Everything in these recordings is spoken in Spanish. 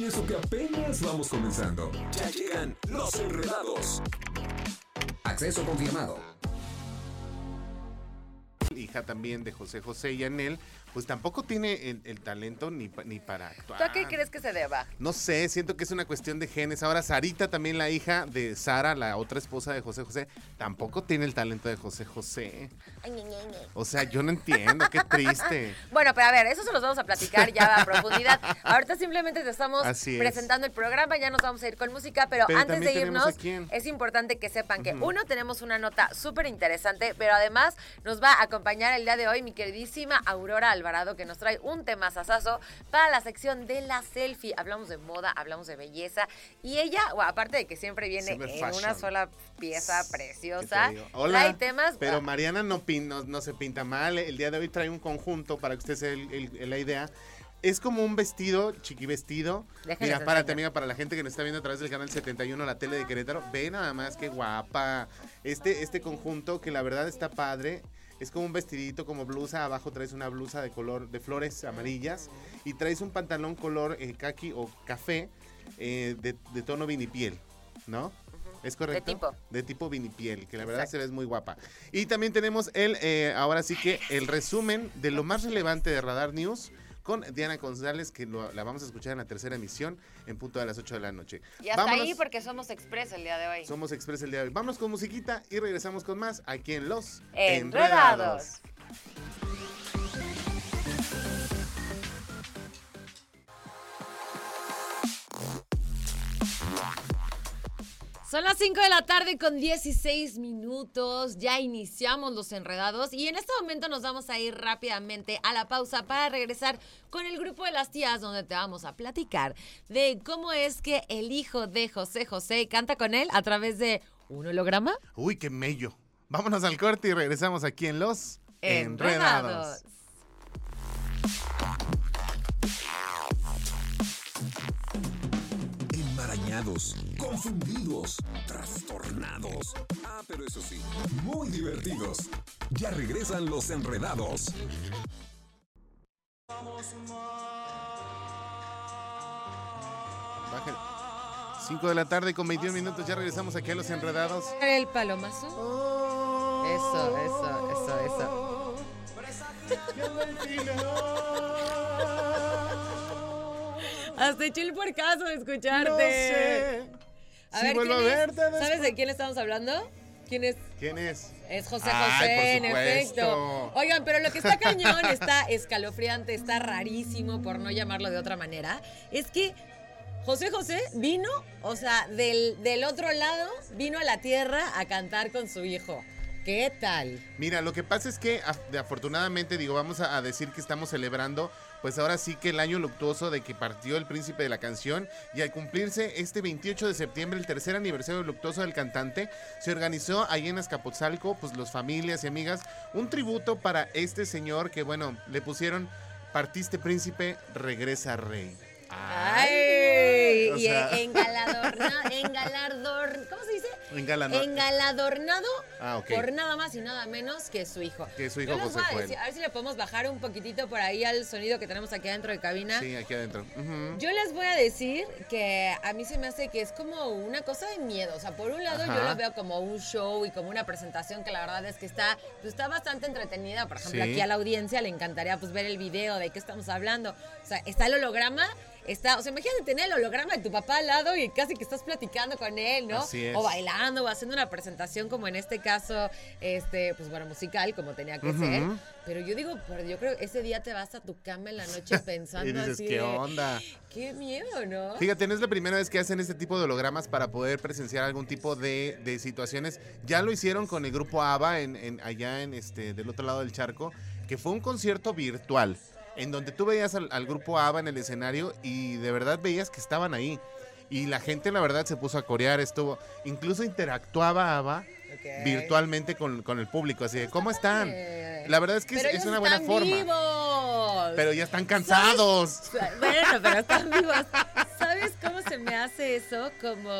Y eso que apenas vamos comenzando. Ya llegan los enredados. Acceso confirmado. Hija también de José José y Anel, pues tampoco tiene el, el talento ni, pa- ni para actuar. ¿Tú a qué crees que se deba? No sé, siento que es una cuestión de genes. Ahora, Sarita, también la hija de Sara, la otra esposa de José José, tampoco tiene el talento de José José. O sea, yo no entiendo, qué triste. Bueno, pero a ver, eso se los vamos a platicar ya a profundidad. Ahorita simplemente te estamos es. presentando el programa, ya nos vamos a ir con música, pero, Pero antes de irnos, es importante que sepan que uno, tenemos una nota súper interesante, pero además nos va a acompañar el día de hoy mi queridísima Aurora Alvarado, que nos trae un tema sasazo para la sección de la selfie. Hablamos de moda, hablamos de belleza, y ella, bueno, aparte de que siempre viene Siempre en fashion. una sola pieza ¿Qué preciosa? Hola, trae temas... Pero Mariana no, pin- no, no se pinta mal. El día de hoy trae un conjunto para que usted se dé el- el- la idea. Es como un vestido, chiqui vestido. Déjenles Mira, párate, amiga, para la gente que nos está viendo a través del canal 71, la tele de Querétaro. Ve nada más qué guapa. Este, este conjunto que la verdad está padre. Es como un vestidito, como blusa. Abajo traes una blusa de color, de flores amarillas. Y traes un pantalón color eh, kaki o café eh, de, de tono vinipiel, ¿no? ¿Es correcto? tipo. De tipo vinipiel, que la verdad Exacto. se ve muy guapa. Y también tenemos el, eh, ahora sí que el resumen de lo más relevante de Radar News con Diana González, que lo- la vamos a escuchar en la tercera emisión en punto de las 8 de la noche. Y hasta Vámonos. ahí porque somos express el día de hoy. Somos Express el día de hoy. Vámonos con musiquita y regresamos con más aquí en Los Enredados. Son las 5 de la tarde con 16 minutos. Ya iniciamos los enredados y en este momento nos vamos a ir rápidamente a la pausa para regresar con el grupo de las tías donde te vamos a platicar de cómo es que el hijo de José José canta con él a través de un holograma. Uy, qué mello. Vámonos al corte y regresamos aquí en Los Enredados. Confundidos, trastornados. Ah, pero eso sí, muy divertidos. Ya regresan los enredados. Bajen. 5 de la tarde con 21 minutos. Ya regresamos aquí a Los Enredados. El palomazo. Eso, eso, eso, eso. Hasta eché el porcazo de escucharte. No sé. A Si ver, vuelvo ¿quién a verte después. ¿Sabes de quién estamos hablando? ¿Quién es? ¿Quién es? Es José José, en efecto. Oigan, pero lo que está cañón, está escalofriante, está rarísimo, por no llamarlo de otra manera, es que José José vino, o sea, del, del otro lado, vino a la tierra a cantar con su hijo. ¿Qué tal? Mira, lo que pasa es que af- afortunadamente, digo, vamos a, a decir que estamos celebrando, pues ahora sí que el año luctuoso de que partió el príncipe de la canción y al cumplirse este 28 de septiembre, el tercer aniversario luctuoso del cantante, se organizó ahí en Azcapotzalco, pues los familias y amigas, un tributo para este señor que, bueno, le pusieron Partiste príncipe, regresa rey. ¡Ay! o y engalardor, ¿cómo se dice? Engaladornado Ah, ok. por nada más y nada menos que su hijo. Que su hijo Yo José a Joel. decir, a ver si le podemos bajar un poquitito por ahí al sonido que tenemos aquí adentro de cabina. Sí, aquí adentro. Ujú. Yo les voy a decir que a mí se me hace que es como una cosa de miedo. O sea, por un lado yo Ajá. lo veo como un show y como una presentación que la verdad es que está, pues, está bastante entretenida. Por ejemplo, Sí. aquí a la audiencia le encantaría pues ver el video de qué estamos hablando. O sea, está el holograma. Está, o sea, imagínate tener el holograma de tu papá al lado y casi que estás platicando con él, ¿no? Así es. O bailando o haciendo una presentación como en este caso, este, pues bueno, musical como tenía que ser. Pero yo digo, pero yo creo que ese día te vas a tu cama en la noche pensando Y dices, así ¿qué de, onda? Qué miedo, ¿no? Fíjate, no es la primera vez que hacen este tipo de hologramas para poder presenciar algún tipo de, de situaciones. Ya lo hicieron con el grupo ABBA en, en- allá en este del otro lado del charco, que fue un concierto virtual, en donde tú veías al, al grupo ABBA en el escenario y de verdad veías que estaban ahí. Y la gente, la verdad, se puso a corear, estuvo. Incluso interactuaba Ava virtualmente con, con el público, así de, ¿cómo están? La verdad es que es, una buena están forma. vivos. Pero ya están cansados. Bueno, pero están vivos. ¿Sabes cómo se me hace eso? Como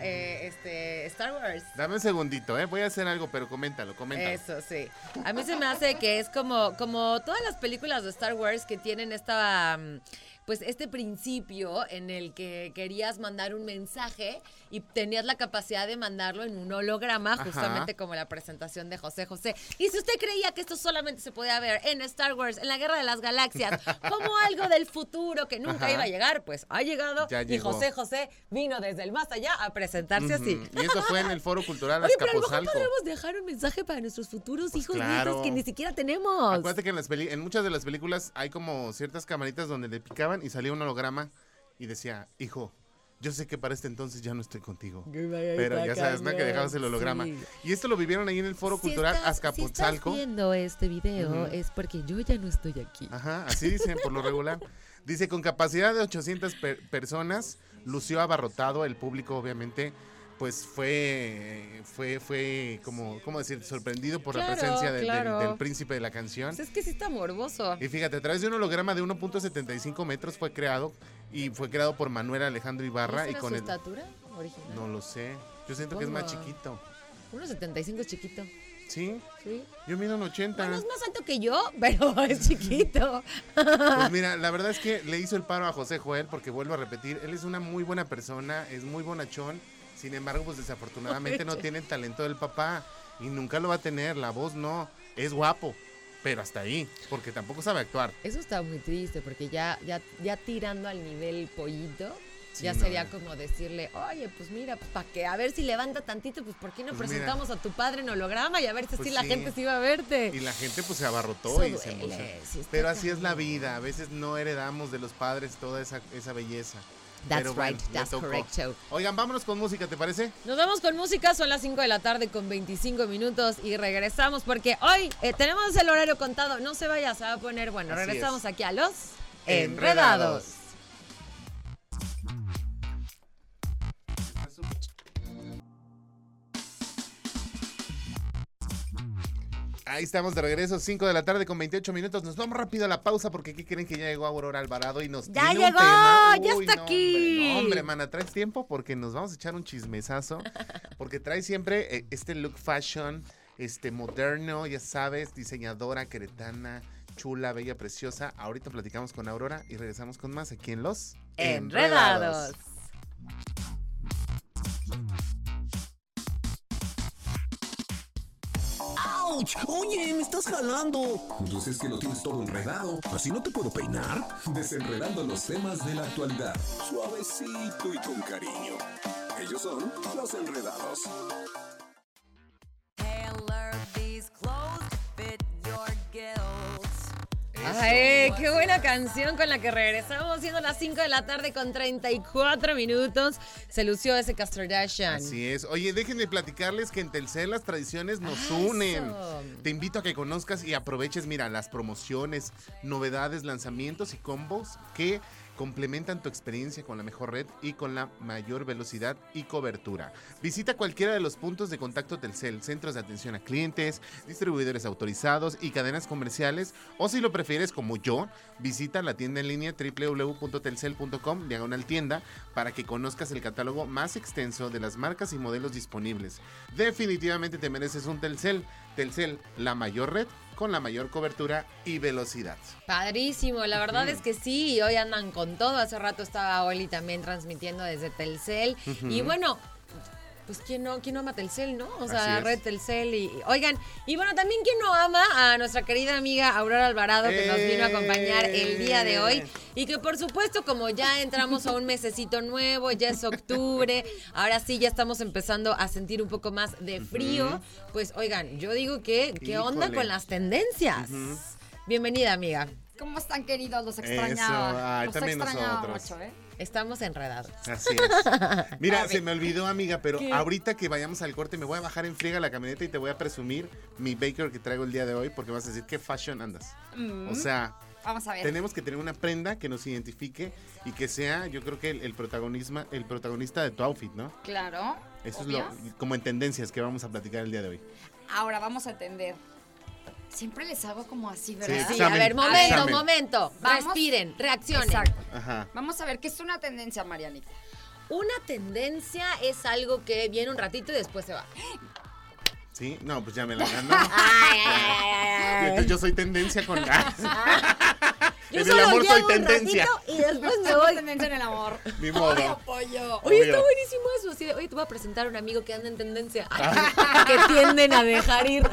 eh, este Star Wars. Dame un segundito, ¿eh? Voy a hacer algo, pero coméntalo, coméntalo. Eso, sí. A mí se me hace que es como, como todas las películas de Star Wars que tienen esta, mm, pues este principio en el que querías mandar un mensaje y tenías la capacidad de mandarlo en un holograma, Ajá. justamente como la presentación de José José. Y si usted creía que esto solamente se podía ver en Star Wars, en la Guerra de las Galaxias, como algo del futuro que nunca Ajá. iba a llegar, pues ha llegado Ya y llegó. José José vino desde el más allá a presentarse así. Y eso fue en el Foro Cultural Oye, pero a lo mejor Azcapotzalco. podemos dejar un mensaje para nuestros futuros Pues hijos claro. nietos que ni siquiera tenemos. Acuérdate que en, las en muchas de las películas hay como ciertas camaritas donde le picaban y salía un holograma y decía, hijo, yo sé que para este entonces ya no estoy contigo. Pero ya sabes, ¿no? Que dejabas el holograma. Sí. Y esto lo vivieron ahí en el Foro Si Cultural estás- Azcapotzalco. Si estás viendo este video Ujú. Ah, es porque yo ya no estoy aquí. Ajá, así dicen por lo regular. Dice, con capacidad de 800 per- personas, lució abarrotado el público, obviamente, pues fue, fue, fue, como, ¿cómo decir? Sorprendido por la presencia de- del- claro. del, príncipe de la canción. Pues es que sí está morboso. Y fíjate, a través de un holograma de 1.75 metros fue creado y fue creado por Manuel Alejandro Ibarra ¿Esa y con su el... estatura original? No lo sé, yo siento que es más chiquito. 1.75 es chiquito. ¿Sí? Sí. Yo mido un 80. Bueno, es más alto que yo, pero es chiquito. Pues mira, la verdad es que le hizo el paro a José Joel porque vuelvo a repetir, él es una muy buena persona, es muy bonachón, sin embargo, pues desafortunadamente no tiene el talento del papá y nunca lo va a tener, la voz no, es guapo, pero hasta ahí, porque tampoco sabe actuar. Eso está muy triste porque ya, ya, ya tirando al nivel pollito, Sí, ya no, sería como decirle, oye, pues mira, pues para que a ver si levanta tantito, pues ¿por qué no Pues mira. presentamos a tu padre en holograma y a ver si Pues la gente se iba a verte? Y la gente pues se abarrotó Eso y se duele, está Pero así es la vida, a veces no heredamos de los padres toda esa, esa belleza. That's Pero right, that's correcto. Oigan, vámonos con música, ¿te parece? Nos vamos con música, son las 5 de la tarde con 25 minutos y regresamos porque hoy eh, tenemos el horario contado. No se vaya, se va a poner bueno. Así regresamos es. aquí a los Enredados. enredados. Ahí estamos de regreso, 5 de la tarde con 28 minutos. Nos vamos rápido a la pausa porque aquí creen que ya llegó Aurora Alvarado y nos ¡Ya tiene un llegó! tema. ¡Ya está no, aquí! Hombre, no, hombre, mana, ¿traes tiempo? Porque nos vamos a echar un chismesazo. Porque trae siempre eh, este look fashion, este moderno, ya sabes, diseñadora queretana, chula, bella, preciosa. Ahorita platicamos con Aurora y regresamos con más aquí en Los Enredados. Oye, me estás jalando. Pues es que lo tienes todo enredado. ¿Así no te puedo peinar? Desenredando los temas de la actualidad. Suavecito y con cariño. Ellos son los enredados. Ay, qué buena canción con la que regresamos, siendo las 5 de la tarde con 34 minutos. Se lució ese Kardashian. Así es. Oye, déjenme platicarles que en Telcel las tradiciones nos Ah, unen. Te invito a que conozcas y aproveches, mira, las promociones, novedades, lanzamientos y combos que complementan tu experiencia con la mejor red y con la mayor velocidad y cobertura. Visita cualquiera de los puntos de contacto Telcel, centros de atención a clientes, distribuidores autorizados y cadenas comerciales, o si lo prefieres como yo, visita la tienda en línea www.telcel.com, diagonal tienda, para que conozcas el catálogo más extenso de las marcas y modelos disponibles. Definitivamente te mereces un Telcel. Telcel, la mayor red con la mayor cobertura y velocidad. Padrísimo, la verdad es que sí, hoy andan con todo. Hace rato estaba Oli también transmitiendo desde Telcel. Y bueno, pues ¿quién no, quién no ama Telcel, ¿no? O sea, Así la es. red Telcel y, y- oigan, y bueno, también quién no ama a nuestra querida amiga Aurora Alvarado que nos vino a acompañar el día de hoy. Y que por supuesto, como ya entramos a un mesecito nuevo, ya es octubre, ahora sí ya estamos empezando a sentir un poco más de frío. Pues oigan, yo digo que, ¿qué onda con las tendencias? Bienvenida, amiga. ¿Cómo están, queridos? Los Eso, extrañaba. ay, Los también extrañaba nosotros. mucho, ¿eh? Estamos enredados. Así es. Mira, se me olvidó, amiga, pero ¿Qué? ahorita que vayamos al corte me voy a bajar en friega la camioneta y te voy a presumir mi Baker que traigo el día de hoy porque vas a decir, ¿qué fashion andas? Mm. O sea, Vamos a ver. Tenemos que tener una prenda que nos identifique y que sea, yo creo que el, el protagonismo, el protagonista de tu outfit, ¿no? Claro. Eso obvio. es lo, como en tendencias que vamos a platicar el día de hoy. Ahora vamos a entender. Siempre les hago como así, ¿verdad? Sí, a ver, momento, examen. momento. Vamos. Respiren, reaccionen. Exacto. Ajá. Vamos a ver qué es una tendencia, Marianita. Una tendencia es algo que viene un ratito y después se va. ¿Sí? No, pues ya me la ganó. Ay, ay, ay, ay, entonces yo soy tendencia con... Yo en el amor soy tendencia. y después me voy. tendencia en el amor. Ni modo. Ay, apoyo. Oye, está buenísimo eso. Así de, oye, te voy a presentar a un amigo que anda en tendencia. que tienden a dejar ir.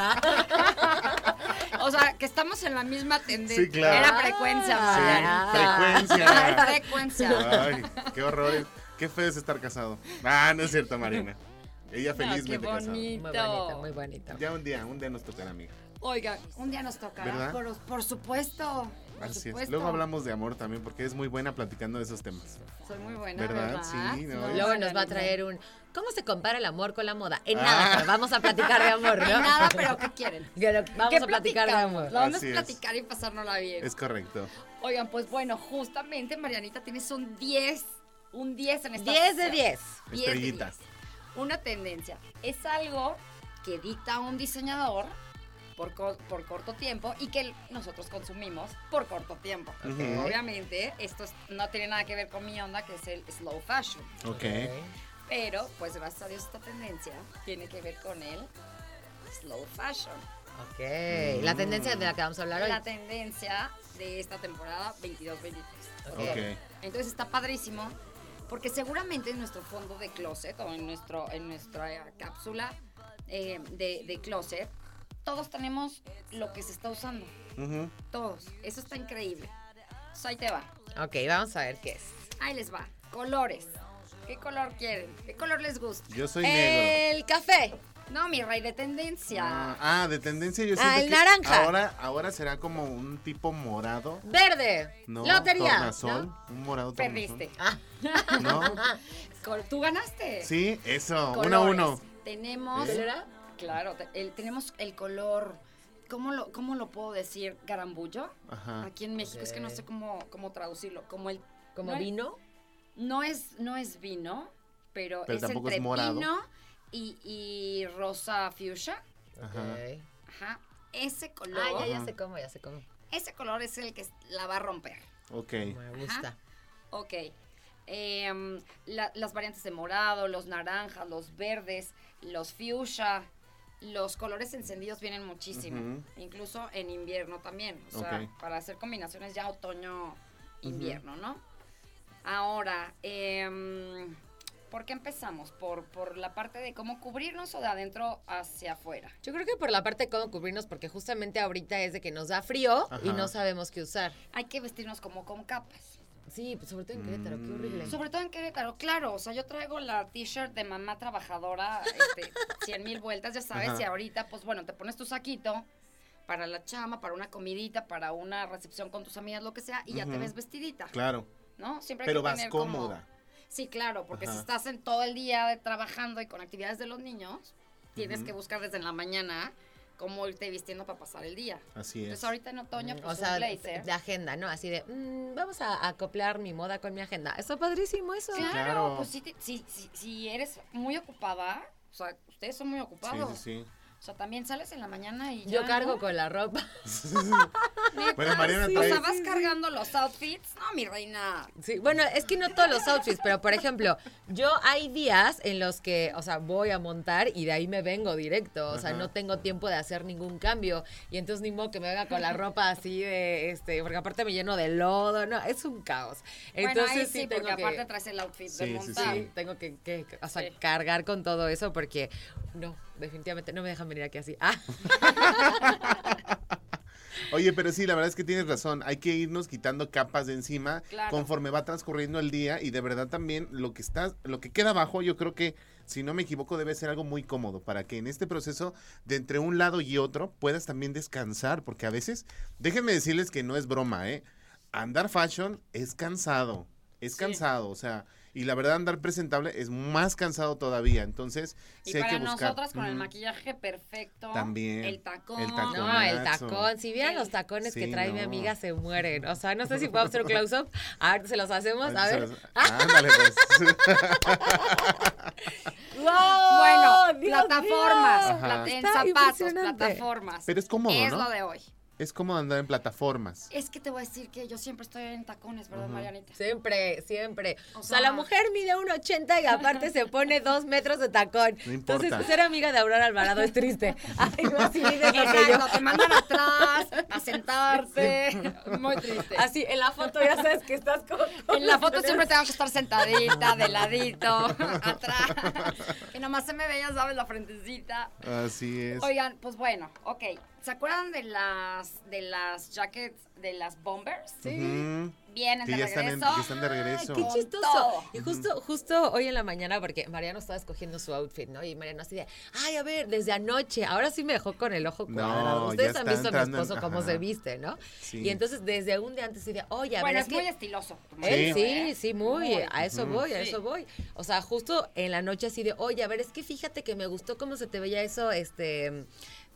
O sea, que estamos en la misma tendencia. Sí, claro. Era frecuencia, Sí, Marianita. frecuencia. Frecuencia. Ay, qué horror. Qué feo es estar casado. Ah, no es cierto, Marina. Ella No, felizmente qué casada. Muy bonito, muy bonito. Ya un día, un día nos tocará, amiga. Oiga, un día nos tocará. ¿Verdad? Por, por supuesto. Por Así es. Luego hablamos de amor también, porque es muy buena platicando de esos temas. Soy muy buena, ¿Verdad? ¿verdad? Sí, no, No, Luego nos va a traer un. ¿Cómo se compara el amor con la moda? En Ah. nada, pero vamos a platicar de amor, ¿no? En nada, pero ¿qué quieren? Pero Vamos ¿Qué a platicar de amor. Es es. platicar y pasárnosla bien. Es correcto. Oigan, pues bueno, justamente, Marianita, tienes un 10. Un 10 en esta 10 de sesión. 10. 10 de Estrellita. 10. Una tendencia. Es algo que dicta un diseñador por, co- por corto tiempo y que nosotros consumimos por corto tiempo. Obviamente, esto es- no tiene nada que ver con mi onda, que es el slow fashion. Ok. Pero, pues gracias a Dios, esta tendencia tiene que ver con el slow fashion. Ok. La tendencia de la que vamos a hablar hoy. La tendencia de esta temporada 22-23. Ok. Entonces está padrísimo porque seguramente en nuestro fondo de closet o en, nuestro, en nuestra cápsula eh, de, de closet, todos tenemos lo que se está usando. Todos. Eso está increíble. Entonces ahí te va. Ok, vamos a ver qué es. Ahí les va. Colores. ¿Qué color quieren? ¿Qué color les gusta? Yo soy negro. El café. No, mi rey de tendencia. Ah, ah, de tendencia yo Ah, siento el que naranja. Ahora, ahora será como un tipo morado. Verde. No, Lotería. tornasol. ¿no? Un morado Perdiste. tornasol. ¿No? Tú ganaste. Sí, eso. Colores. Uno a uno. Tenemos. ¿Eh? Claro, el- tenemos el color. ¿Cómo lo, ¿Cómo lo puedo decir? Garambullo. Ajá. Aquí en México es que no sé cómo, cómo traducirlo. Como el. ¿Como no vino? No es, no es vino, pero, Pero es entre es vino y, y rosa fuchsia. Ajá. Ok. Ajá. Ese color. Ah, ya, ya sé cómo, ya sé cómo. Ese color es el que la va a romper. Ok. Me gusta. Ok. Em, la- las variantes de morado, los naranjas, los verdes, los fuchsia, los colores encendidos vienen muchísimo. Incluso en invierno también. O sea, para hacer combinaciones ya otoño-invierno, ¿no? Ahora, em, ¿por qué empezamos? ¿Por, ¿Por la parte de cómo cubrirnos o de adentro hacia afuera? Yo creo que por la parte de cómo cubrirnos, porque justamente ahorita es de que nos da frío y no sabemos qué usar. Hay que vestirnos como con capas. Sí, pues sobre todo en Querétaro, qué Mm. horrible. Sobre todo en Querétaro, claro. O sea, yo traigo la t-shirt de mamá trabajadora, este, 100 mil vueltas, ya sabes. Ajá. Y ahorita, pues bueno, te pones tu saquito para la chama, para una comidita, para una recepción con tus amigas, lo que sea, y ya te ves vestidita, Claro. ¿no? Siempre hay Pero que vas tener como- cómoda. Sí, claro, porque si estás en todo el día de- trabajando y con actividades de los niños, tienes que buscar desde la mañana cómo irte vistiendo para pasar el día. Así es. Entonces ahorita en otoño, Mm, pues o sea, un blazer. de agenda, ¿no? Así de, mm, vamos a acoplar mi moda con mi agenda. Está padrísimo eso. Claro, Claro. pues si, te- si, si, si eres muy ocupada, o sea, ustedes son muy Sí, ocupados. sí, O sea, también sales en la mañana y Yo ya, cargo ¿no? con la ropa. Bueno, Mariana O trae- sea, vas cargando los outfits. No, mi reina. Sí, bueno, es que no todos los outfits, pero por ejemplo, yo hay días en los que, o sea, voy a montar y de ahí me vengo directo, o sea, Ajá. no tengo tiempo de hacer ningún cambio y entonces ni modo que me venga con la ropa así de, este, porque aparte me lleno de lodo, no, es un caos. Entonces bueno, ahí sí, sí, tengo porque que... aparte traes el outfit Sí, de sí, montar. Sí, tengo que, que, o sea, Sí. cargar con todo eso porque no, definitivamente no me dejan venir aquí así. Ah, Oye, pero sí, la verdad es que tienes razón. Hay que irnos quitando capas de encima Claro. conforme va transcurriendo el día y de verdad también lo que está, lo que queda abajo, yo creo que si no me equivoco debe ser algo muy cómodo para que en este proceso de entre un lado y otro puedas también descansar, porque a veces, déjenme decirles que no es broma, ¿eh? Andar fashion es cansado, es Sí. cansado, o sea, Y la verdad, andar presentable es más cansado todavía. Entonces, Y sí hay para que buscar. nosotras con el maquillaje perfecto. También, El tacón. el tacón. No, el tacón. Si vieran los tacones que trae mi amiga, se mueren. O sea, no sé si puedo hacer un close-up. A ver, se los hacemos. A ver. Ándale, pues. ¡Wow! Bueno, Dios plataformas, plat- en zapatos, plataformas. Pero es cómodo, Es ¿no? lo de hoy. Es cómodo andar en plataformas. Es que te voy a decir que yo siempre estoy en tacones, ¿verdad, Marianita? Siempre, siempre. O, O sea, la mujer mide 1,80 y aparte se pone dos metros de tacón. No importa. Entonces, ser amiga de Aurora Alvarado es triste. Ay, no. Exacto, te mandan atrás a sentarte. Muy triste. Así, en la foto ya sabes que estás como... En la foto siempre tengo que estar sentadita, de ladito, atrás. Que nomás se me ve, ya sabes, la frentecita. Así es. Oigan, pues bueno, ok. ¿Se acuerdan de las de las jackets de las bombers? Ujú. Vienen Que de ya están, en- regreso. que están de regreso. Qué chistoso. todo. Y justo, justo hoy en la mañana, porque Mariano estaba escogiendo su outfit, ¿no? Y Mariano así de, ay, a ver, desde anoche, ahora sí me dejó con el ojo No, cuadrado. ya Ustedes han visto a mi en- esposo cómo ajá. se viste, ¿no? Sí. Y entonces desde un día antes sí de, oye, a Bueno, ver, es, es muy que estiloso. Sí. sí, sí, muy, Muy. a eso voy, a Sí. eso voy. O sea, justo en la noche así de, oye, a ver, es que fíjate que me gustó cómo se te veía eso, este,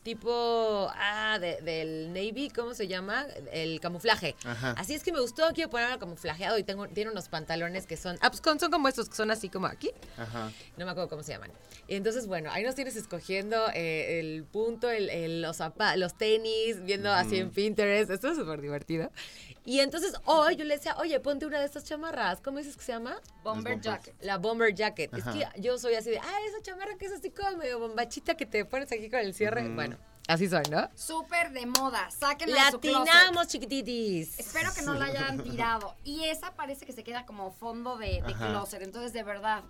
tipo, ah, de- del Navy, ¿cómo se llama? El camuflaje. Ajá. Así es que me gustó, quiero ponerlo camuflajeado y tengo, tiene unos pantalones que son, ah, pues son como estos, que son así como aquí. Ajá. No me acuerdo cómo se llaman. Y entonces, bueno, ahí nos tienes escogiendo eh, el punto, el, el- los, los tenis, viendo así en Pinterest. Esto es súper divertido. Y entonces hoy yo le decía, oye, ponte una de estas chamarras. ¿Cómo dices que se llama? Bomber jacket. La bomber jacket. Ajá. Es que yo soy así de, ah, esa chamarra que es así como medio bombachita que te pones aquí con el cierre. Bueno, así soy, ¿no? Súper de moda. Sáquenla de su. Latinamos, chiquititis. Espero que no la hayan tirado. Y esa parece que se queda como fondo de, de closet. Entonces, de verdad.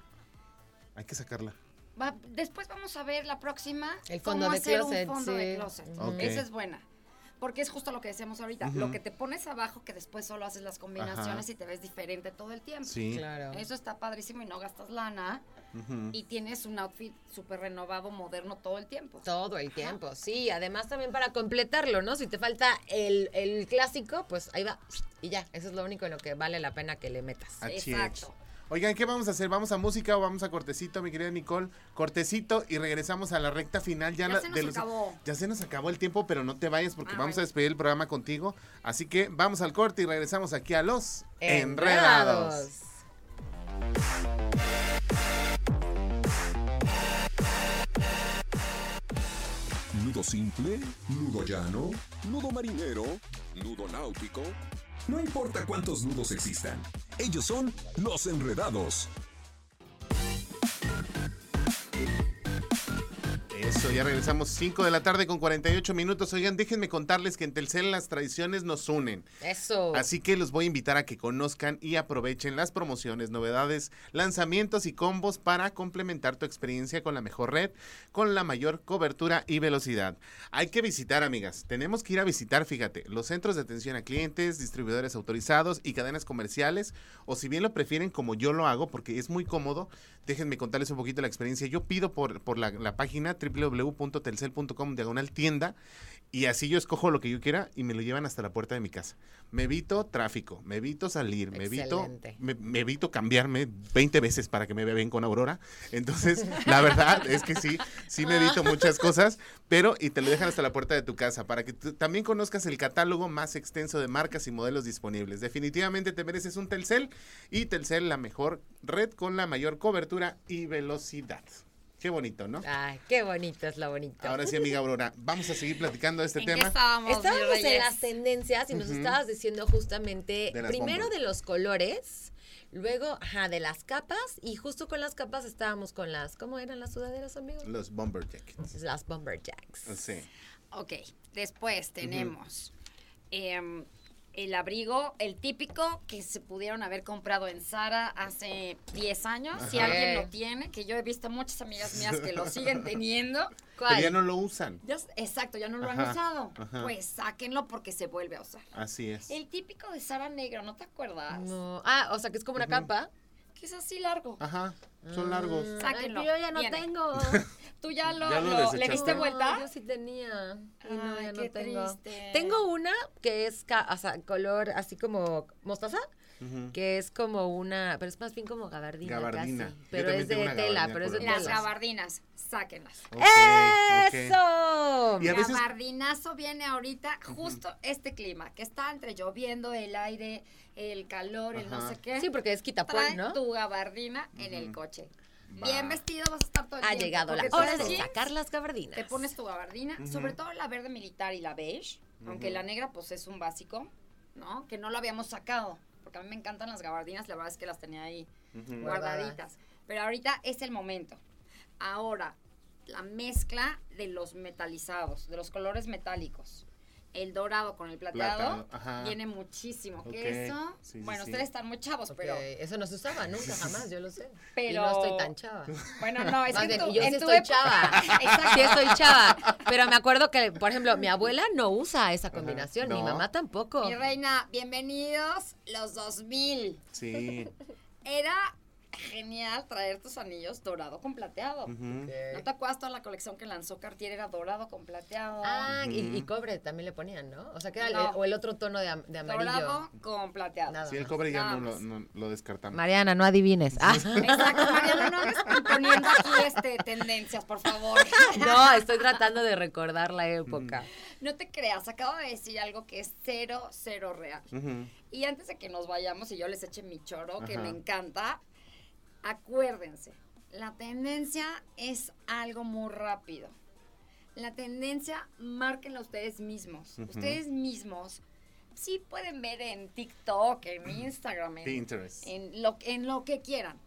Hay que sacarla. va- después vamos a ver la próxima. El fondo cómo de hacer closet, un fondo de sí. closet. Ok. Esa es buena. Porque es justo lo que decíamos ahorita. Lo que te pones abajo, que después solo haces las combinaciones Ajá. y te ves diferente todo el tiempo. Sí. Claro. Eso está padrísimo y no gastas lana. Y tienes un outfit súper renovado, moderno todo el tiempo. Todo el tiempo, sí. Además también para completarlo, ¿no? Si te falta el, el clásico, pues ahí va. Y ya, eso es lo único en lo que vale la pena que le metas. Exacto. Oigan, ¿qué vamos a hacer? ¿Vamos a música o vamos a cortecito, mi querida Nicole? Cortecito y regresamos a la recta final. Ya, Ya la- se nos de los- acabó. Ya se nos acabó el tiempo, pero no te vayas porque Ah, vamos a despedir el programa contigo. Así que vamos al corte y regresamos aquí a los Enredados. Enredados. Nudo simple, nudo llano, nudo marinero, nudo náutico. No importa cuántos nudos existan, ellos son los enredados. Eso, ya regresamos 5 de la tarde con 48 minutos. Oigan, déjenme contarles que en Telcel las tradiciones nos unen. Eso. Así que los voy a invitar a que conozcan y aprovechen las promociones, novedades, lanzamientos y combos para complementar tu experiencia con la mejor red, con la mayor cobertura y velocidad. Hay que visitar, amigas. Tenemos que ir a visitar, fíjate, los centros de atención a clientes, distribuidores autorizados y cadenas comerciales. O si bien lo prefieren como yo lo hago, porque es muy cómodo, déjenme contarles un poquito la experiencia. Yo pido por, por la, la página www.telcel.com diagonal tienda y así yo escojo lo que yo quiera y me lo llevan hasta la puerta de mi casa. Me evito tráfico, me evito salir, me evito, me, me evito cambiarme 20 veces para que me vea bien con Aurora. Entonces, la verdad es que sí, sí me evito muchas cosas, pero y te lo dejan hasta la puerta de tu casa para que tú también conozcas el catálogo más extenso de marcas y modelos disponibles. Definitivamente te mereces un Telcel y Telcel la mejor red con la mayor cobertura y velocidad. Qué bonito, ¿no? Ay, qué bonito es lo bonito. Ahora sí, amiga Aurora, vamos a seguir platicando de este ¿En qué tema. estábamos, en las tendencias y nos estabas diciendo justamente, De primero bombas. de los colores, luego, ajá, de las capas y justo con las capas estábamos con las, ¿cómo eran las sudaderas, amigos? Los bomber jackets. Las bomber jacks. Sí. Ok, después tenemos em, el abrigo, el típico que se pudieron haber comprado en Sara hace 10 años. Si alguien lo tiene, que yo he visto muchas amigas mías que lo siguen teniendo. Pero ya no lo usan. Ya exacto, ya no lo han usado. ajá. Pues sáquenlo porque se vuelve a usar. Así es. El típico de Sara negro, ¿no te acuerdas? No. Ah, o sea que es como una capa. Que es así largo. Ajá, son largos. Mm, Sáquenlo. ay, yo ya no Viene. tengo. ¿Tú ya lo, ¿Ya lo lo- le diste vuelta? No, yo sí tenía. Y no, Ay, ya no tengo. triste. Tengo una que es ca- o sea, color así como mostaza. Que es como una, pero es más bien como gabardina, Gabardina. casi. Pero es de tela, pero es de Las gabardinas, sáquenlas. ¡Eso! Y a veces- Gabardinazo viene ahorita, justo este clima, que está entre lloviendo, el aire, el calor, el no sé qué. Sí, porque es quitapón, Trae ¿no? tu gabardina en el coche. Bien vestido vas a estar todo el Ha tiempo. llegado la hora de sacar las gabardinas. Te pones tu gabardina, sobre todo la verde militar y la beige, aunque la negra pues es un básico, ¿no? Que no lo habíamos sacado, porque a mí me encantan las gabardinas, la verdad es que las tenía ahí guardaditas. Pero ahorita es el momento. Ahora, la mezcla de los metalizados, de los colores metálicos. El dorado con el plateado, viene muchísimo. Ok, Que eso, sí, sí, bueno, sí. ustedes están muy chavos, pero eso no se usaba nunca, jamás, yo lo sé. Y Pero- no estoy tan chava. bueno, no, es Más que yo sí estoy época- chava. Exacto. Sí estoy chava. Pero me acuerdo que, por ejemplo, mi abuela no usa esa combinación, mi no. mamá tampoco. Mi reina, bienvenidos los 2000. Sí. Era genial traer tus anillos dorado con plateado. ¿No te acuerdas toda la colección que lanzó Cartier era dorado con plateado? Ah, y, y cobre también le ponían, ¿no? O sea, que era el- o el otro tono de, am- de amarillo. dorado con plateado. Nada. Sí, el cobre ya no lo, más. no lo descartamos. Mariana, no adivines. Ah. Exacto, Mariana, no andes imponiendo aquí este, tendencias, por favor. No, estoy tratando de recordar la época. No te creas, acabo de decir algo que es cero, cero real. Y antes de que nos vayamos y yo les eche mi choro, que Ajá. me encanta, acuérdense, la tendencia es algo muy rápido. La tendencia, márquenla ustedes mismos. Ustedes mismos sí pueden ver en TikTok, en Instagram, en, Pinterest. en lo, en lo que quieran.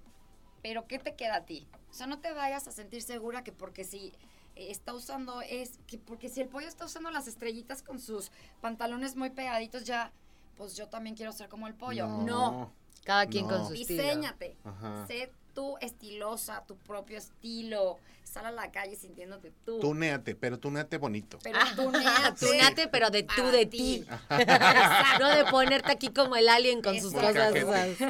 Pero ¿qué te queda a ti? O sea, no te vayas a sentir segura que porque si eh, está usando es que porque si el pollo está usando las estrellitas con sus pantalones muy pegaditos ya, pues yo también quiero ser como el pollo. No, Cada quien No. con su estilo. diséñate. Ajá. Sé tú estilosa, tu propio estilo. Sal a la calle sintiéndote tú. Túneate, pero túneate bonito. Pero tuneate. Túnate, pero de tú, de ti. no de ponerte aquí como el alien con sus cosas.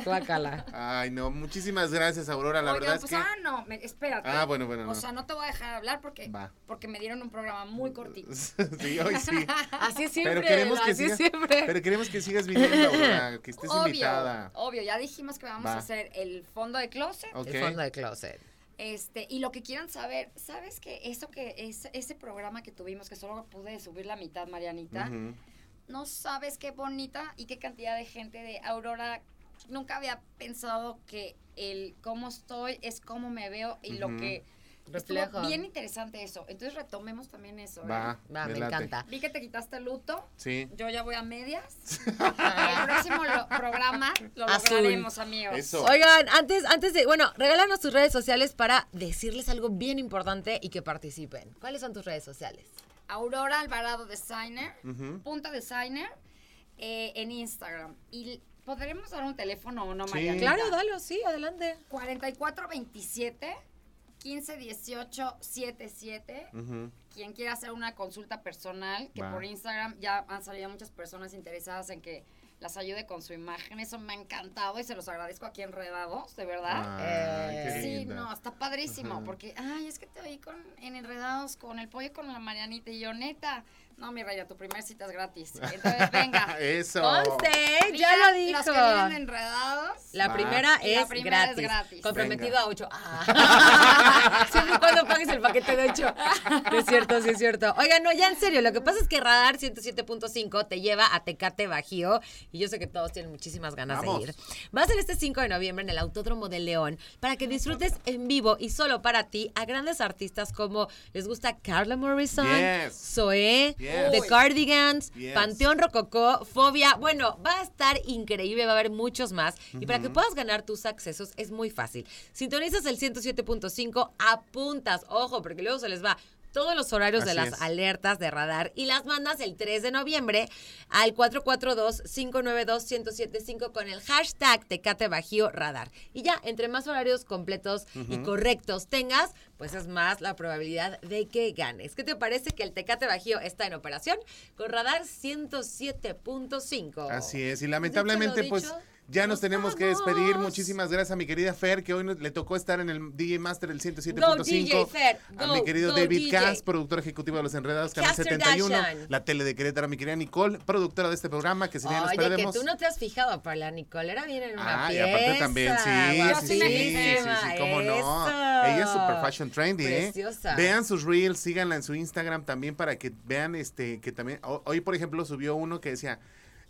Guácala. Ay, no, muchísimas gracias, Aurora. La verdad es pues, que. ah, no, me- espérate. Ah, bueno, bueno, O no. sea, no te voy a dejar hablar porque, Va. porque me dieron un programa muy cortito. sí, hoy sí. Así es siempre. Pero queremos que así sigas, siempre. pero queremos que sigas viniendo, Aurora, que estés obvio, invitada. obvio, ya dijimos que vamos Va. a hacer el fondo de closet. Ok. El fondo de closet. Este, y lo que quieran saber, ¿sabes que eso que es ese programa que tuvimos que solo pude subir la mitad, Marianita? No sabes qué bonita y qué cantidad de gente de Aurora. Nunca había pensado que el cómo estoy es cómo me veo y lo que Reflejo. Estuvo bien interesante eso. Entonces retomemos también eso. ¿eh? Va, Va, me late. encanta. Vi que te quitaste el luto. Sí. Yo ya voy a medias. el próximo lo- programa lo Azul. lograremos, amigos. Eso. Oigan, antes, antes de, bueno, regálanos tus redes sociales para decirles algo bien importante y que participen. ¿Cuáles son tus redes sociales? Aurora Alvarado Designer, Ujú. punto designer, eh, en Instagram. Y podremos dar un teléfono o no, Sí. María. Claro, dalo, sí, adelante. 4427 1518 77. Ujú. Quien quiera hacer una consulta personal, que Va. por Instagram ya han salido muchas personas interesadas en que las ayude con su imagen. Eso me ha encantado y se los agradezco aquí en Enredados, de verdad. Ay, qué Eh, Sí, linda. no, está padrísimo, Ajá. porque, ay, es que te oí con, en Enredados con el pollo y con la Marianita y yo, neta, no, mi raya, tu primer cita es gratis. Entonces, venga. Eso. Conste, ya Mira, lo dijo. Los que vienen Enredados. La primera Y la es primera es gratis. gratis. Comprometido Venga. a 8. Ah. Siempre y cuando pagues el paquete de 8. es cierto, sí es cierto. Oigan, no, ya en serio, lo que pasa es que Radar 107.5 te lleva a Tecate Bajío y yo sé que todos tienen muchísimas ganas Vamos. de ir. Va a ser este 5 de noviembre en el Autódromo de León para que disfrutes en vivo y solo para ti a grandes artistas como les gusta Carla Morrison, Yes. Zoé, Yes. The Uy. Cardigans, Yes. Panteón Rococó, Fobia. Bueno, va a estar increíble, va a haber muchos más. Y para que puedas ganar tus accesos es muy fácil. Sintonizas el 107.5, apuntas, ojo, porque luego se les va todos los horarios de las es. alertas de radar y las mandas el 3 de noviembre al 442-592-1075 con el hashtag Tecate Bajío Radar. Y ya, entre más horarios completos y correctos tengas, pues es más la probabilidad de que ganes. ¿Qué te parece que el Tecate Bajío está en operación con radar 107.5? Así es, y lamentablemente, Dicho pues dicho, ya nos tenemos que despedir. Muchísimas gracias a mi querida Fer, que hoy nos- le tocó estar en el DJ Master del Go, DJ 107.5. Fer, A mi querido go, David. Cass, productor ejecutivo de Los Enredados, Canal Caster 71. Dashan. La tele de Querétaro, mi querida Nicole, productora de este programa, que si bien nos Oye, que perdemos. tú no te has fijado, para la Nicole era bien en una Ah, y aparte también, sí, Yo sí, sí sí, sí, cómo no. Ella es super fashion trendy, ¿eh? Preciosa. Vean sus reels, síganla en su Instagram también para que vean, este, que también, ho- hoy por ejemplo subió uno que decía,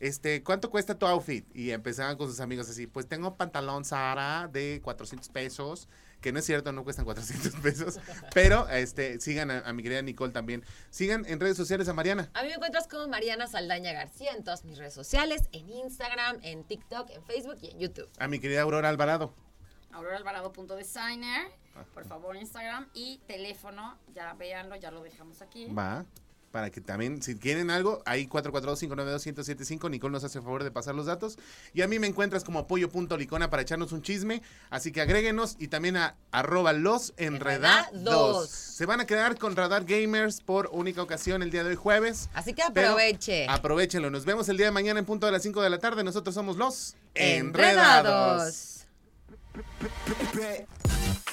este, ¿cuánto cuesta tu outfit? Y empezaban con sus amigos así, pues tengo pantalón Zara de 400 pesos, que no es cierto, no cuestan 400 pesos, pero, este, sigan a, a mi querida Nicole también. Sigan en redes sociales a Mariana. A mí me encuentras como Mariana Saldaña García en todas mis redes sociales, en Instagram, en TikTok, en Facebook y en YouTube. A mi querida Aurora Alvarado. auroraalvarado.designer, por favor, Instagram y teléfono, ya véanlo, ya lo dejamos aquí. Va. Para que también, si quieren algo, ahí 442-592-1075. Nicole nos hace el favor de pasar los datos. Y a mí me encuentras como apoyo.licona para echarnos un chisme. Así que agréguenos y también a arroba los enredados. Se van a quedar con Radar Gamers por única ocasión el día de hoy jueves. Así que aproveche. Aprovechenlo. Nos vemos el día de mañana en punto de las 5 de la tarde. Nosotros somos los enredados. Enredados.